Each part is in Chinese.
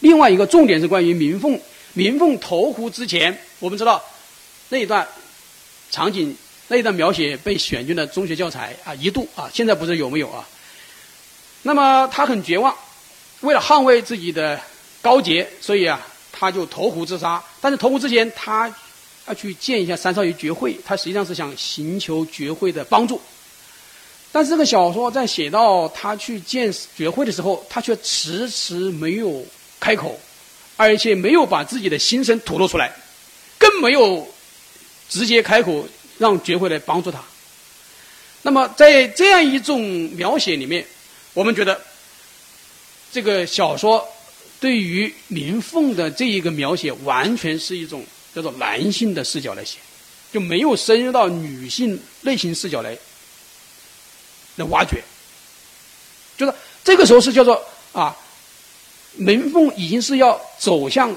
另外一个重点是关于明凤，明凤投湖之前，我们知道那一段场景，那一段描写被选进了中学教材啊，一度啊，现在不知道有没有啊。那么他很绝望，为了捍卫自己的高洁，所以啊，他就投湖自杀。但是投湖之前，他要去见一下三少爷绝慧，他实际上是想寻求绝慧的帮助。但是这个小说在写到他去见绝慧的时候，他却迟迟没有开口，而且没有把自己的心声吐露出来，更没有直接开口让绝慧来帮助他。那么在这样一种描写里面，我们觉得这个小说对于林凤的这一个描写，完全是一种叫做男性的视角来写，就没有深入到女性内心视角来。来挖掘，就是这个时候是叫做啊，门凤已经是要走向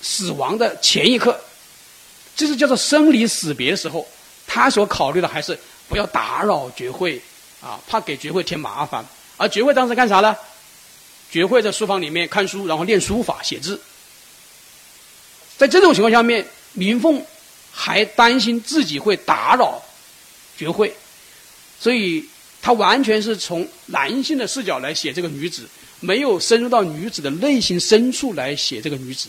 死亡的前一刻，就是叫做生离死别的时候，他所考虑的还是不要打扰绝慧啊，怕给绝慧添麻烦。而绝慧当时干啥呢？绝慧在书房里面看书，然后练书法写字。在这种情况下面，林凤还担心自己会打扰绝慧，所以。他完全是从男性的视角来写这个女子，没有深入到女子的内心深处来写这个女子，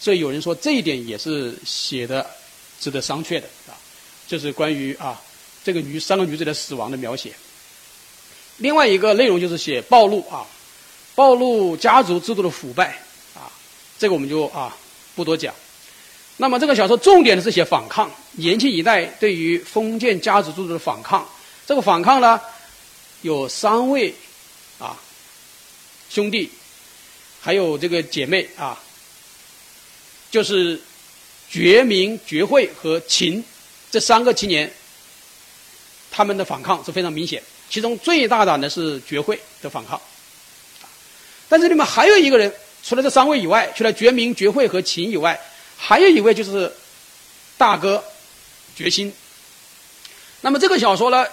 所以有人说这一点也是写的值得商榷的啊。这是关于啊这个女三个女子的死亡的描写。另外一个内容就是写暴露啊，暴露家族制度的腐败啊，这个我们就啊不多讲。那么这个小说重点的是写反抗，年轻一代对于封建家族制度的反抗，这个反抗呢。有三位兄弟，还有这个姐妹啊，就是觉明、觉慧和秦这三个青年，他们的反抗是非常明显。其中最大胆的是觉慧的反抗，但是里面还有一个人，除了这三位以外，除了觉明、觉慧和秦以外，还有一位就是大哥觉心。那么这个小说呢？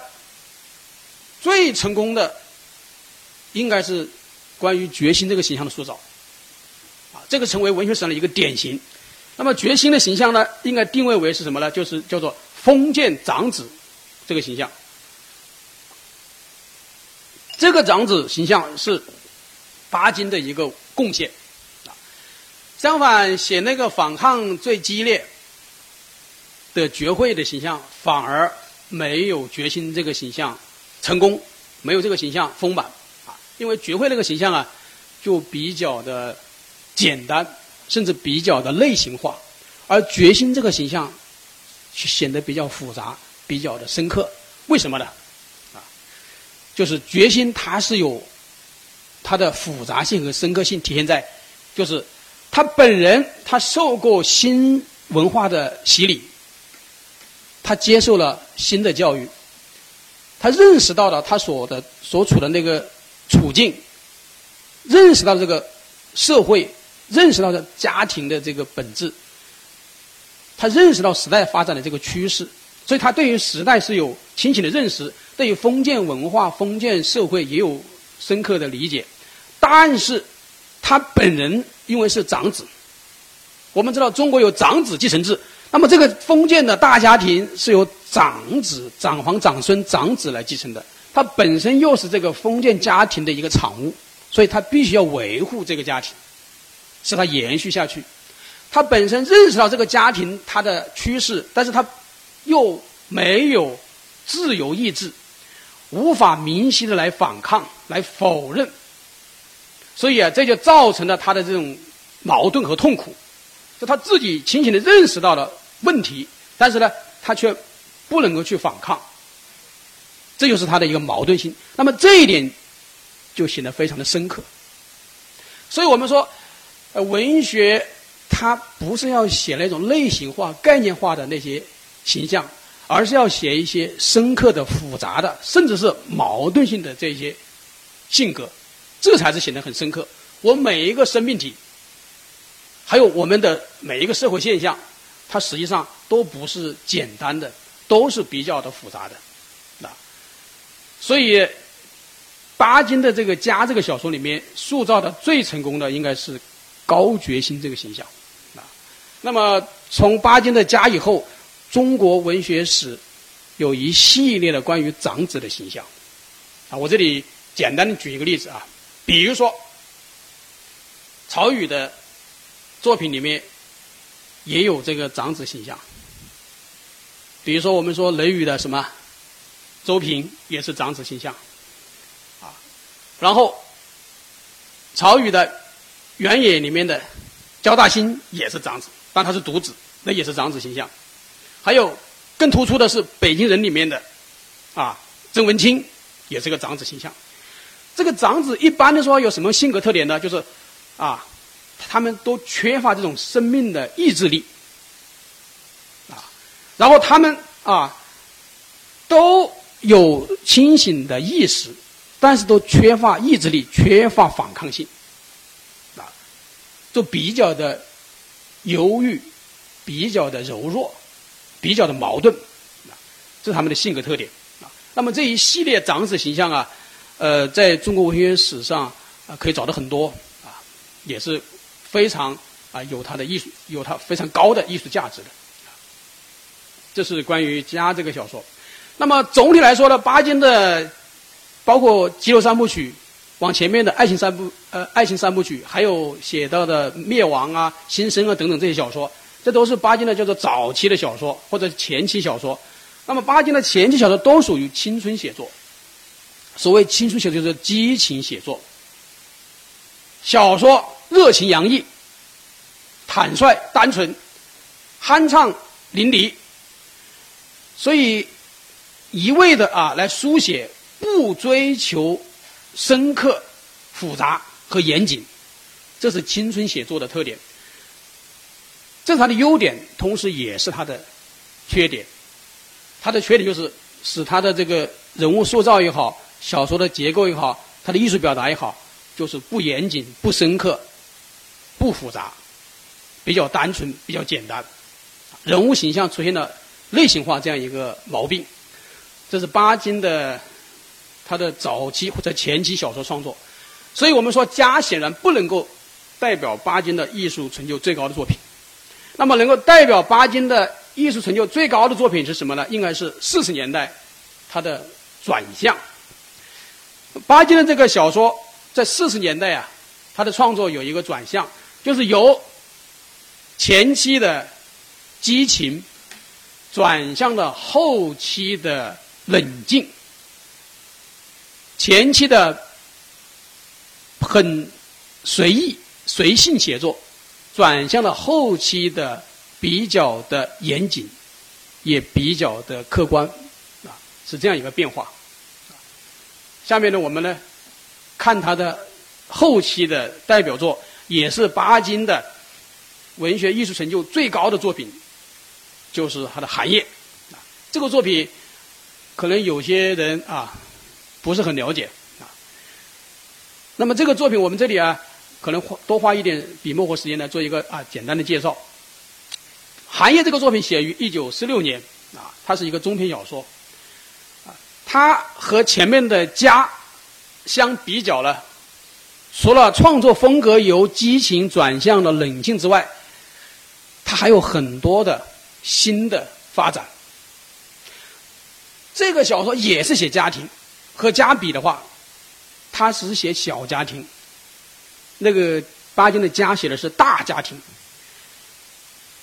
最成功的，应该是关于决心这个形象的塑造，啊，这个成为文学史上的一个典型。那么决心的形象呢，应该定位为是什么呢？就是叫做封建长子这个形象。这个长子形象是巴金的一个贡献，啊，相反写那个反抗最激烈的绝会的形象，反而没有决心这个形象。成功没有这个形象丰满，因为绝慧那个形象啊，就比较的简单，甚至比较的类型化，而决心这个形象显得比较复杂，比较的深刻。为什么呢？啊，就是决心它是有它的复杂性和深刻性体现在，就是他本人他受过新文化的洗礼，他接受了新的教育。他认识到了他所的所处的那个处境，认识到这个社会，认识到这家庭的这个本质，他认识到时代发展的这个趋势，所以他对于时代是有清醒的认识，对于封建文化、封建社会也有深刻的理解。但是，他本人因为是长子，我们知道中国有长子继承制。那么这个封建的大家庭是由长子、长房、长孙、长子来继承的，他本身又是这个封建家庭的一个产物，所以他必须要维护这个家庭，使它延续下去。他本身认识到这个家庭它的趋势，但是他又没有自由意志，无法明晰的来反抗、来否认，所以啊，这就造成了他的这种矛盾和痛苦。就他自己清醒的认识到了问题，但是呢，他却不能够去反抗，这就是他的一个矛盾性。那么这一点就显得非常的深刻。所以我们说，呃，文学它不是要写那种类型化、概念化的那些形象，而是要写一些深刻的、复杂的，甚至是矛盾性的这些性格，这才是显得很深刻。我每一个生命体。还有我们的每一个社会现象，它实际上都不是简单的，都是比较的复杂的，所以巴金的这个家这个小说里面塑造的最成功的应该是高觉新这个形象，啊，那么从巴金的家以后，中国文学史有一系列的关于长子的形象，啊，我这里简单的举一个例子啊，比如说曹禺的作品里面也有这个长子形象，比如说我们说《论语》的什么周平也是长子形象，啊，然后曹禺的。原野里面的焦大兴也是长子，但他是独子，那也是长子形象。还有更突出的是北京人里面的啊，曾文清也是个长子形象。这个长子一般的说有什么性格特点呢？就是啊，他们都缺乏这种生命的意志力啊，然后他们啊都有清醒的意识，但是都缺乏意志力，缺乏反抗性。啊都比较的犹豫，比较的柔弱，比较的矛盾，啊，这是他们的性格特点啊。那么这一系列长子形象啊，呃，在中国文学史上啊可以找到很多啊，也是非常啊有它的艺术，有它非常高的艺术价值的。这是关于《家》这个小说。那么总体来说呢，巴金的包括《激流三部曲》。往前面的爱情三部，呃，爱情三部曲，还有写到的灭亡啊、新生啊等等这些小说，这都是巴金的叫做早期的小说或者前期小说。那么巴金的前期小说都属于青春写作。所谓青春写作就是激情写作，小说热情洋溢、坦率单纯、酣畅淋漓，所以一味的啊来书写，不追求。深刻、复杂和严谨，这是青春写作的特点。这是它的优点，同时也是它的缺点。它的缺点就是使它的这个人物塑造也好，小说的结构也好，它的艺术表达也好，就是不严谨、不深刻、不复杂，比较单纯、比较简单。人物形象出现了类型化这样一个毛病。这是巴金的。他的早期或者前期小说创作，所以我们说《家》显然不能够代表巴金的艺术成就最高的作品。那么，能够代表巴金的艺术成就最高的作品是什么呢？应该是四十年代他的转向。巴金的这个小说在四十年代啊，他的创作有一个转向，就是由前期的激情转向了后期的冷静。前期的很随意、随性写作，转向了后期的比较的严谨，也比较的客观，啊，是这样一个变化。下面呢，我们呢看他的后期的代表作，也是巴金的文学艺术成就最高的作品，就是他的《寒夜》。这个作品，可能有些人啊。不是很了解啊。那么这个作品，我们这里啊，可能花多花一点笔墨和时间来做一个啊简单的介绍。《寒夜》这个作品写于一九四六年啊，它是一个中篇小说啊。它和前面的《家》相比较呢，除了创作风格由激情转向了冷静之外，它还有很多的新的发展。这个小说也是写家庭。和家比的话，他是写小家庭。那个巴金的家写的是大家庭。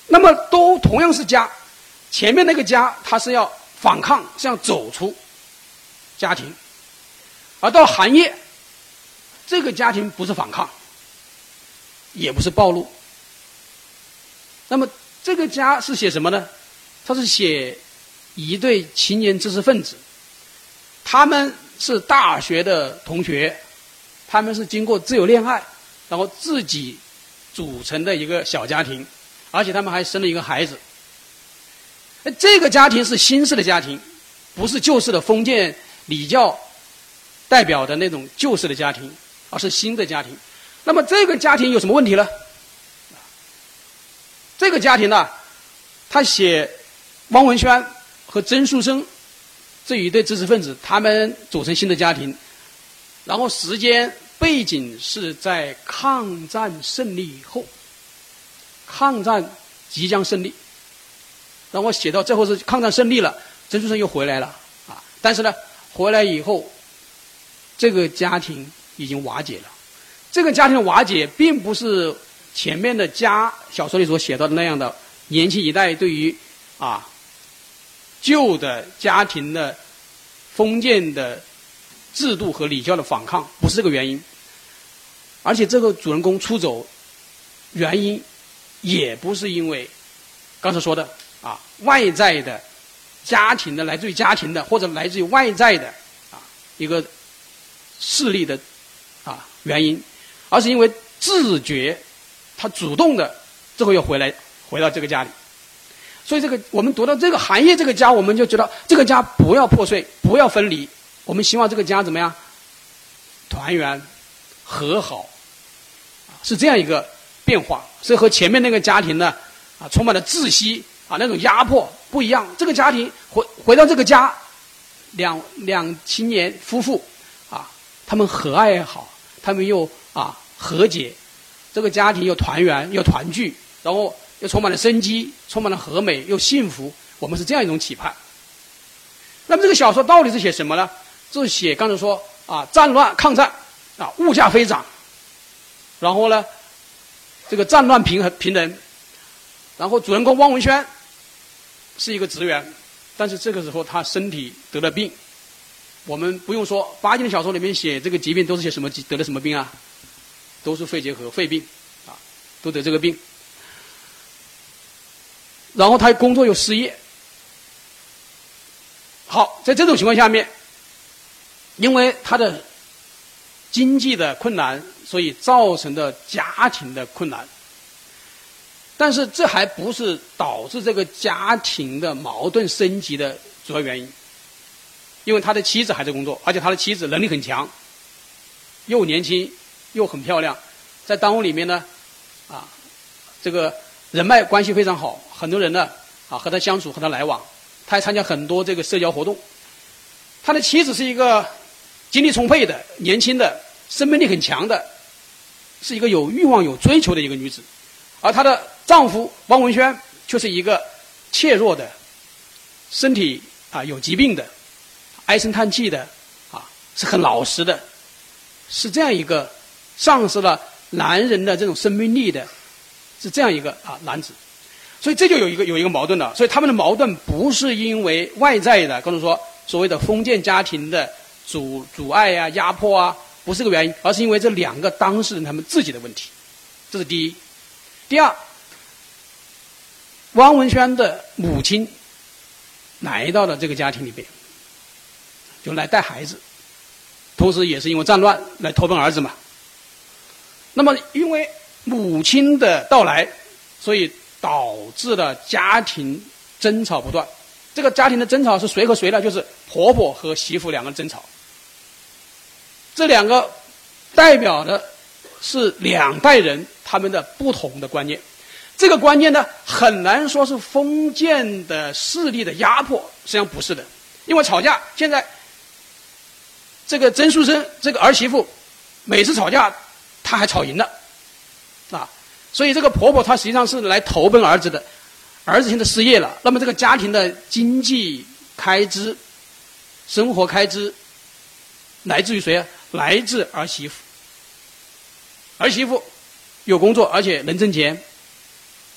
那么都同样是家，前面那个家他是要反抗，是要走出家庭，而到寒夜，这个家庭不是反抗，也不是暴露。那么这个家是写什么呢？他是写一对青年知识分子，他们。是大学的同学，他们是经过自由恋爱，然后自己组成的一个小家庭，而且他们还生了一个孩子。这个家庭是新式的家庭，不是旧式的封建礼教代表的那种旧式的家庭，而是新的家庭。那么这个家庭有什么问题呢？这个家庭呢，他写汪文轩和曾树生。这一对知识分子，他们组成新的家庭，然后时间背景是在抗战胜利以后，抗战即将胜利，然后写到最后是抗战胜利了，曾树生又回来了啊，但是呢，回来以后，这个家庭已经瓦解了。这个家庭瓦解，并不是前面的家小说里所写到的那样的年轻一代对于啊旧的家庭的封建的制度和礼教的反抗，不是这个原因。而且这个主人公出走，原因也不是因为刚才说的啊外在的家庭的来自于家庭的或者来自于外在的啊一个势力的啊原因，而是因为自觉他主动的最后又回来回到这个家里，所以这个我们读到这个行业这个家，我们就觉得这个家不要破碎，不要分离，我们希望这个家怎么样？团圆和好。是这样一个变化，所以和前面那个家庭呢，啊，充满了窒息。啊，那种压迫不一样。这个家庭回回到这个家，两两青年夫妇，啊，他们和爱也好，他们又啊和解，这个家庭又团圆又团聚，然后又充满了生机，充满了和美又幸福。我们是这样一种期盼。那么这个小说到底是写什么呢？是写刚才说啊，战乱抗战啊，物价飞涨。然后呢，这个战乱平衡平等，然后主人公汪文轩是一个职员，但是这个时候他身体得了病，我们不用说，八经的小说里面写这个疾病都是些什么得了什么病啊？都是肺结核、肺病，啊，都得这个病。然后他工作又失业，好，在这种情况下面，因为他的经济的困难。所以造成的家庭的困难，但是这还不是导致这个家庭的矛盾升级的主要原因，因为他的妻子还在工作，而且他的妻子能力很强，又年轻又很漂亮，在单位里面呢，啊，这个人脉关系非常好，很多人呢啊和他相处和他来往，他还参加很多这个社交活动，他的妻子是一个精力充沛的、年轻的、生命力很强的。是一个有欲望、有追求的一个女子，而她的丈夫汪文轩却是一个怯弱的、身体啊有疾病的、唉声叹气的啊是很老实的，是这样一个丧失了男人的这种生命力的，是这样一个啊男子，所以这就有一个有一个矛盾了。所以他们的矛盾不是因为外在的，刚才说所谓的封建家庭的阻阻碍呀、压迫啊。不是这个原因，而是因为这两个当事人他们自己的问题，这是第一。第二，汪文轩的母亲来到了这个家庭里边，就来带孩子，同时也是因为战乱来投奔儿子嘛。那么，因为母亲的到来，所以导致了家庭争吵不断。这个家庭的争吵是谁和谁呢？就是婆婆和媳妇两个争吵。这两个代表的是两代人他们的不同的观念，这个观念呢很难说是封建的势力的压迫，实际上不是的，因为吵架现在这个曾树生这个儿媳妇每次吵架她还吵赢了，所以这个婆婆她实际上是来投奔儿子的，儿子现在失业了，那么这个家庭的经济开支、生活开支来自于谁啊？来自儿媳妇，儿媳妇有工作，而且能挣钱，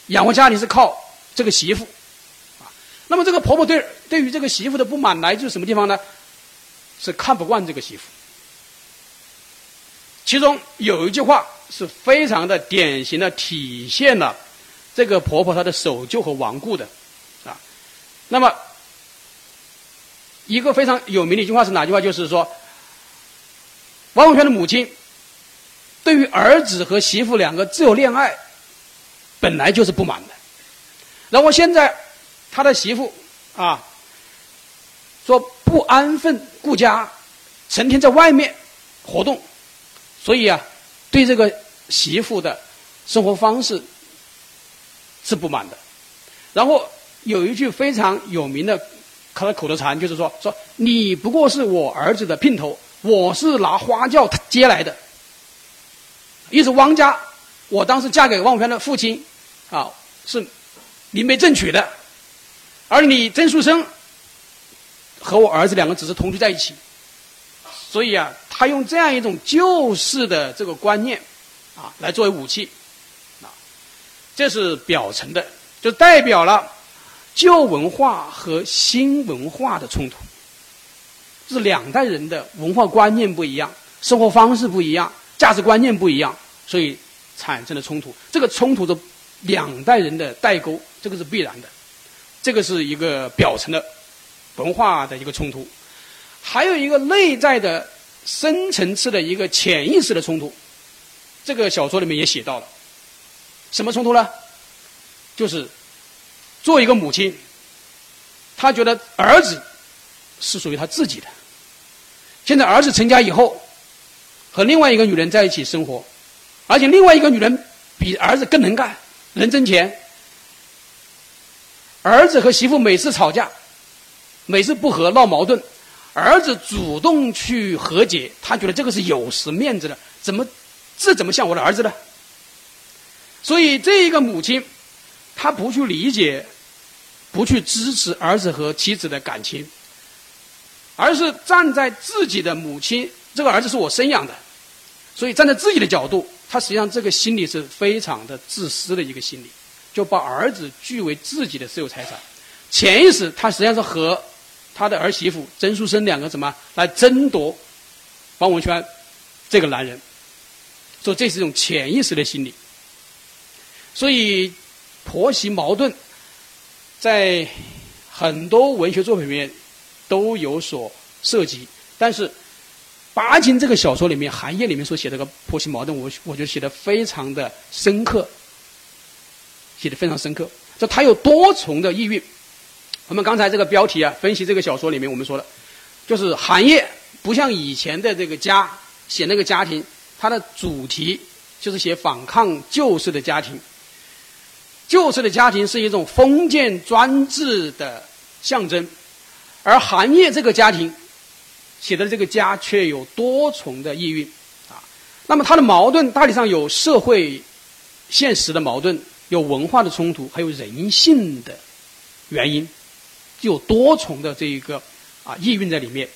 养活家庭是靠这个媳妇，啊，那么这个婆婆对对于这个媳妇的不满来自什么地方呢？是看不惯这个媳妇。其中有一句话是非常的典型的体现了这个婆婆她的守旧和顽固的，啊，那么一个非常有名的一句话是哪句话？就是说。王文轩的母亲对于儿子和媳妇两个自由恋爱本来就是不满的，然后现在他的媳妇啊说不安分顾家，成天在外面活动，所以啊对这个媳妇的生活方式是不满的。然后有一句非常有名的他的口头禅，就是说说你不过是我儿子的姘头。我是拿花轿接来的，意思汪家，我当时嫁给汪文轩的父亲，啊，是明媒正娶的，而你曾树生和我儿子两个只是同居在一起，所以啊，他用这样一种旧式的这个观念，啊，来作为武器，啊，这是表层的，就代表了旧文化和新文化的冲突，是两代人的文化观念不一样，生活方式不一样。价值观念不一样，所以产生了冲突。这个冲突的两代人的代沟，这个是必然的。这个是一个表层的文化的一个冲突，还有一个内在的深层次的一个潜意识的冲突。这个小说里面也写到了，什么冲突呢？就是做一个母亲，她觉得儿子是属于她自己的。现在儿子成家以后。和另外一个女人在一起生活，而且另外一个女人比儿子更能干，能挣钱。儿子和媳妇每次吵架，每次不和闹矛盾，儿子主动去和解，他觉得这个是有失面子的，怎么这怎么像我的儿子呢？所以这一个母亲，她不去理解，不去支持儿子和妻子的感情，而是站在自己的母亲，这个儿子是我生养的。所以站在自己的角度，他实际上这个心理是非常的自私的一个心理，就把儿子据为自己的私有财产。潜意识他实际上是和他的儿媳妇曾淑生两个怎么来争夺王文轩这个男人，说这是一种潜意识的心理。所以婆媳矛盾在很多文学作品里面都有所涉及，但是。巴金这个小说里面，寒夜里面所写的个婆媳矛盾，我我觉得写的非常的深刻，写的非常深刻。这他有多重的意蕴。我们刚才这个标题啊，分析这个小说里面我们说的，就是寒夜不像以前的这个家写那个家庭，它的主题就是写反抗旧式的家庭。旧式的家庭是一种封建专制的象征，而寒夜这个家庭。写的这个家却有多重的意蕴，啊，那么它的矛盾大体上有社会现实的矛盾，有文化的冲突，还有人性的原因，有多重的这一个啊意蕴在里面。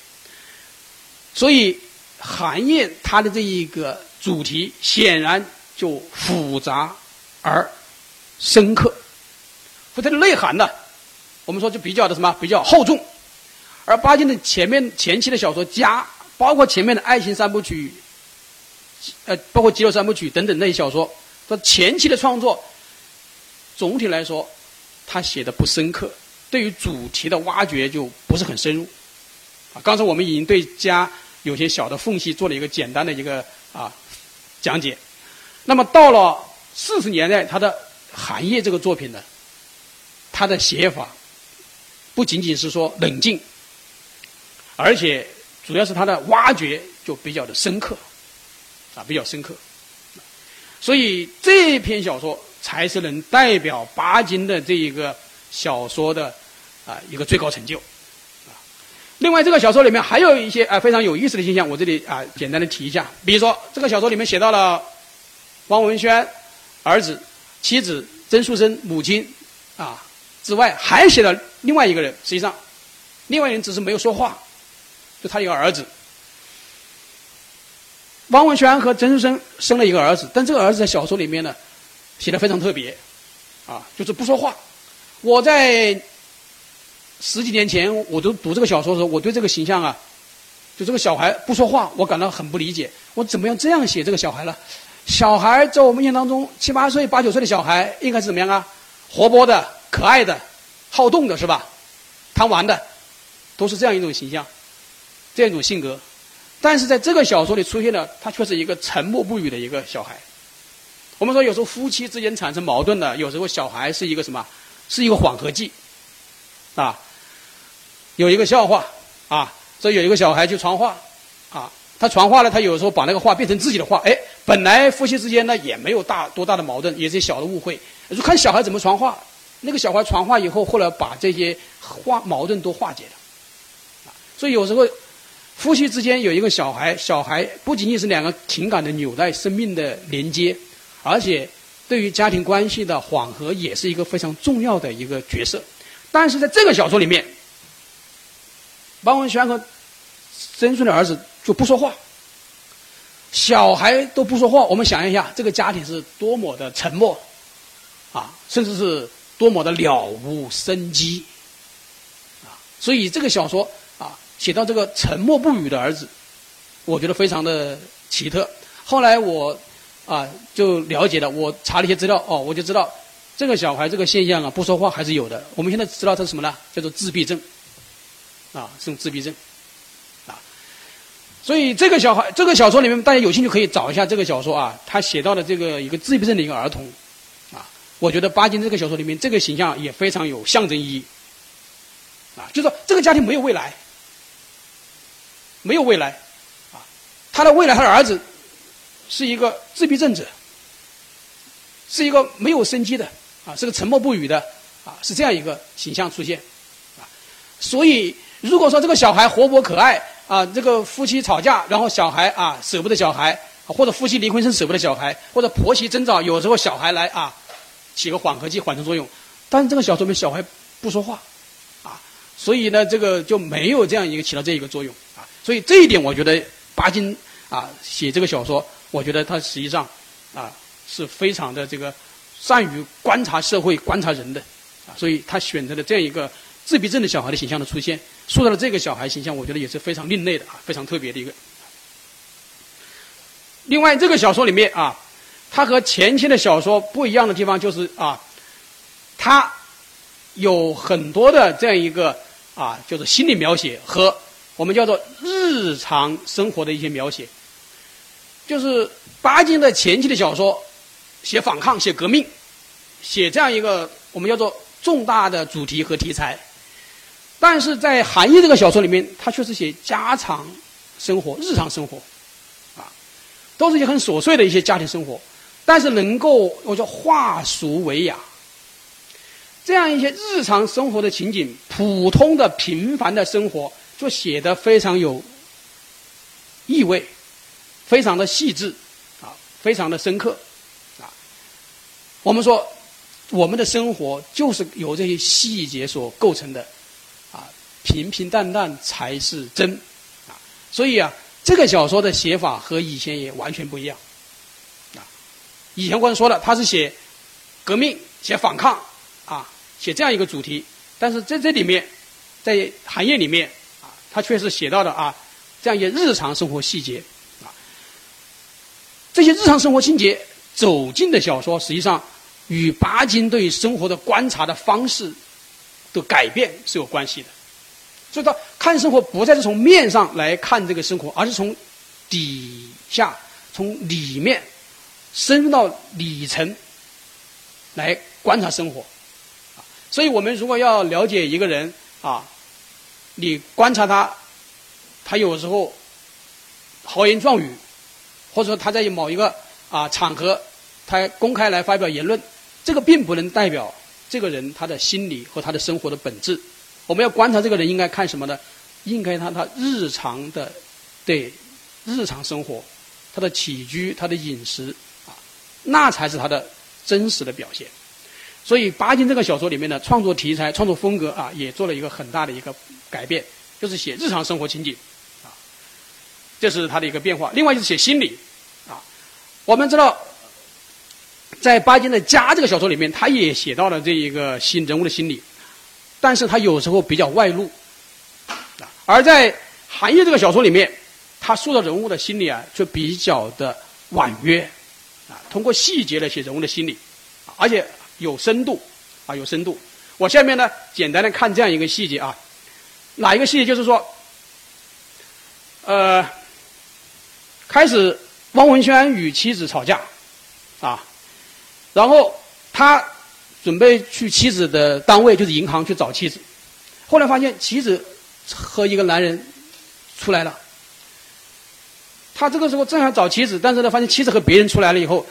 所以寒夜它的这一个主题显然就复杂而深刻，复杂的内涵呢，我们说就比较的什么比较厚重。而巴金的前面前期的小说《家》，包括前面的爱情三部曲，呃，包括《极乐三部曲》等等那些小说，他前期的创作，总体来说，他写的不深刻，对于主题的挖掘就不是很深入。啊，刚才我们已经对《家》有些小的缝隙做了一个简单的一个啊讲解。那么到了四十年代，他的《寒夜》这个作品呢，他的写法不仅仅是说冷静。而且，主要是他的挖掘就比较的深刻，啊，比较深刻。所以这篇小说才是能代表巴金的这一个小说的啊一个最高成就。另外这个小说里面还有一些啊非常有意思的现象，我这里啊简单的提一下。比如说这个小说里面写到了汪文轩儿子、妻子曾树生、母亲啊之外，还写了另外一个人。实际上，另外一个人只是没有说话。就他一个儿子，汪文轩和曾树生生了一个儿子，但这个儿子在小说里面呢，写的非常特别，啊，就是不说话。我在十几年前，我都读这个小说的时候，我对这个形象啊，就这个小孩不说话，我感到很不理解。我怎么样这样写这个小孩呢？小孩在我们印象当中，七八岁、八九岁的小孩应该是怎么样啊？活泼的、可爱的、好动的，是吧？贪玩的，都是这样一种形象。这样一种性格，但是在这个小说里出现了，他却是一个沉默不语的一个小孩。我们说有时候夫妻之间产生矛盾的，有时候小孩是一个什么？是一个缓和剂，啊，有一个笑话啊，说有一个小孩去传话，啊，他传话了，他有时候把那个话变成自己的话，哎，本来夫妻之间呢也没有大多大的矛盾，也是小的误会，就看小孩怎么传话。那个小孩传话以后，后来把这些话矛盾都化解了，所以有时候。夫妻之间有一个小孩，小孩不仅仅是两个情感的纽带、生命的连接，而且对于家庭关系的缓和也是一个非常重要的一个角色。但是在这个小说里面，王文轩和曾孙的儿子就不说话，小孩都不说话。我们想一下，这个家庭是多么的沉默，啊，甚至是多么的了无生机，啊，所以这个小说啊，写到这个沉默不语的儿子，我觉得非常的奇特。后来我啊就了解了，我查了一些资料，哦，我就知道。这个小孩这个现象啊，不说话还是有的。我们现在知道他是什么呢？叫做自闭症，啊，是自闭症，啊。所以这个小孩，这个小说里面，大家有兴趣可以找一下这个小说啊。他写到的这个一个自闭症的一个儿童，啊，我觉得巴金这个小说里面这个形象也非常有象征意义，啊，就说这个家庭没有未来，没有未来，啊，他的未来，他的儿子是一个自闭症者，是一个没有生机的。啊，是个沉默不语的，啊，是这样一个形象出现，啊，所以如果说这个小孩活泼可爱，啊，这个夫妻吵架，然后小孩啊舍不得小孩，或者夫妻离婚生舍不得小孩，或者婆媳争吵，有时候小孩来啊，起个缓和剂、缓冲作用，但是这个小说里小孩不说话，啊，所以呢，这个就没有这样一个起到这一个作用，啊，所以这一点我觉得巴金啊写这个小说，我觉得他实际上啊是非常的这个。善于观察社会、观察人的，啊，所以他选择了这样一个自闭症的小孩的形象的出现，塑造了这个小孩形象，我觉得也是非常另类的啊，非常特别的一个。另外，这个小说里面啊，它和前期的小说不一样的地方就是啊，它有很多的这样一个啊，就是心理描写和我们叫做日常生活的一些描写，就是巴金的前期的小说。写反抗，写革命，写这样一个我们叫做重大的主题和题材，但是在《寒夜》这个小说里面，他却是写家常生活、日常生活，啊，都是一些很琐碎的一些家庭生活，但是能够我叫化俗为雅，这样一些日常生活的情景、普通的平凡的生活，就写得非常有意味，非常的细致，啊，非常的深刻。啊我们说，我们的生活就是由这些细节所构成的，啊，平平淡淡才是真，啊，所以啊，这个小说的写法和以前也完全不一样，啊，以前我们说了，他是写革命、写反抗，啊，写这样一个主题，但是在这里面，在行业里面，啊，他确实写到了啊，这样一些日常生活细节，这些日常生活情节。走进的小说，实际上与巴金对生活的观察的方式的改变是有关系的。所以，他看生活不再是从面上来看这个生活，而是从底下、从里面深入到里层来观察生活。所以我们如果要了解一个人啊，你观察他，他有时候豪言壮语，或者说他在某一个啊场合。他公开来发表言论，这个并不能代表这个人他的心理和他的生活的本质。我们要观察这个人，应该看什么呢？应该他他日常的对日常生活，他的起居、他的饮食啊，那才是他的真实的表现。所以，巴金这个小说里面的创作题材、创作风格啊，也做了一个很大的一个改变，就是写日常生活情景，这是他的一个变化。另外就是写心理啊，我们知道。在巴金的《家》这个小说里面，他也写到了这一个新人物的心理，但是他有时候比较外露，啊，而在《寒夜》这个小说里面，他塑造人物的心理啊，却比较的婉约，啊，通过细节来写人物的心理，而且有深度，啊，有深度。我下面呢，简单的看这样一个细节啊，哪一个细节？就是说，呃，开始汪文轩与妻子吵架，啊。然后他准备去妻子的单位，就是银行去找妻子。后来发现妻子和一个男人出来了。他这个时候正好找妻子，但是呢，发现妻子和别人出来了以后，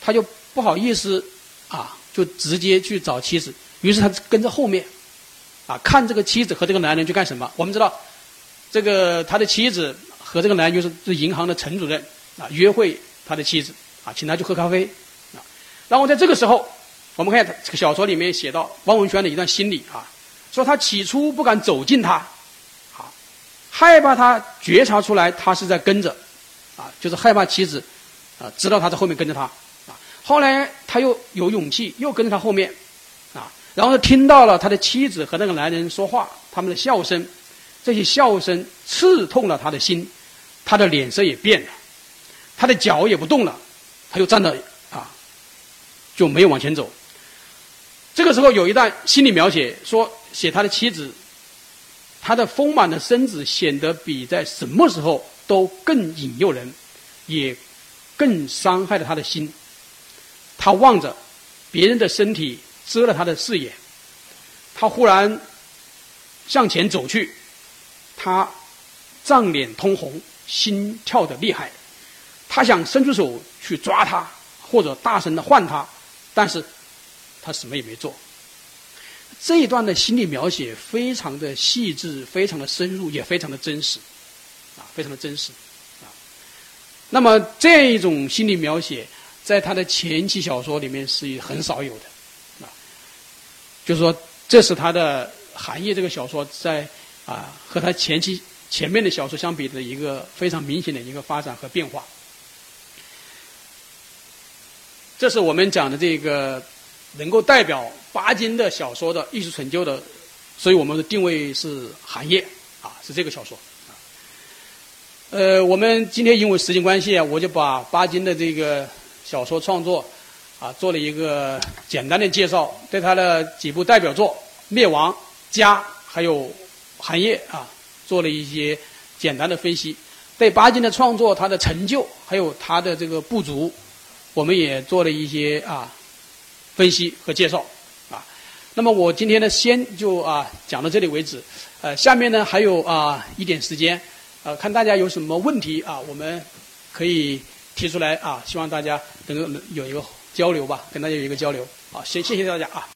他就不好意思啊，就直接去找妻子。于是他跟着后面啊，看这个妻子和这个男人去干什么。我们知道，这个他的妻子和这个男就是是银行的陈主任啊约会他的妻子啊，请他去喝咖啡啊。然后在这个时候，我们看这个小说里面写到汪文轩的一段心理啊，说他起初不敢走近他，啊，害怕他觉察出来他是在跟着，啊，就是害怕妻子啊知道他在后面跟着他啊。后来他又有勇气，又跟着他后面，啊，然后听到了他的妻子和那个男人说话，他们的笑声，这些笑声刺痛了他的心，他的脸色也变了，他的脚也不动了，他就站着啊，就没有往前走。这个时候有一段心理描写，说写他的妻子，他的丰满的身子显得比在什么时候都更引诱人，也更伤害了他的心。他望着别人的身体，遮了他的视野。他忽然向前走去，他涨脸通红，心跳的厉害。他想伸出手去抓他，或者大声的唤他，但是他什么也没做。这一段的心理描写非常的细致，非常的深入，也非常的真实，啊，非常的真实，啊。那么这一种心理描写。在他的前期小说里面是很少有的，啊，就是说，这是他的《寒夜》这个小说在啊和他前期前面的小说相比的一个非常明显的一个发展和变化。这是我们讲的这个能够代表巴金的小说的艺术成就的，所以我们的定位是《寒夜》，啊，是这个小说。呃，我们今天因为时间关系，我就把巴金的这个。小说创作，啊，做了一个简单的介绍，对他的几部代表作《灭亡》《家》还有《寒夜》啊，做了一些简单的分析。对巴金的创作，他的成就还有他的这个不足，我们也做了一些啊分析和介绍啊。那么我今天呢，先就啊讲到这里为止。呃，下面呢还有啊一点时间，呃，看大家有什么问题啊，我们可以。提出来啊，希望大家能够有一个交流吧，跟大家有一个交流。好，先谢谢大家啊。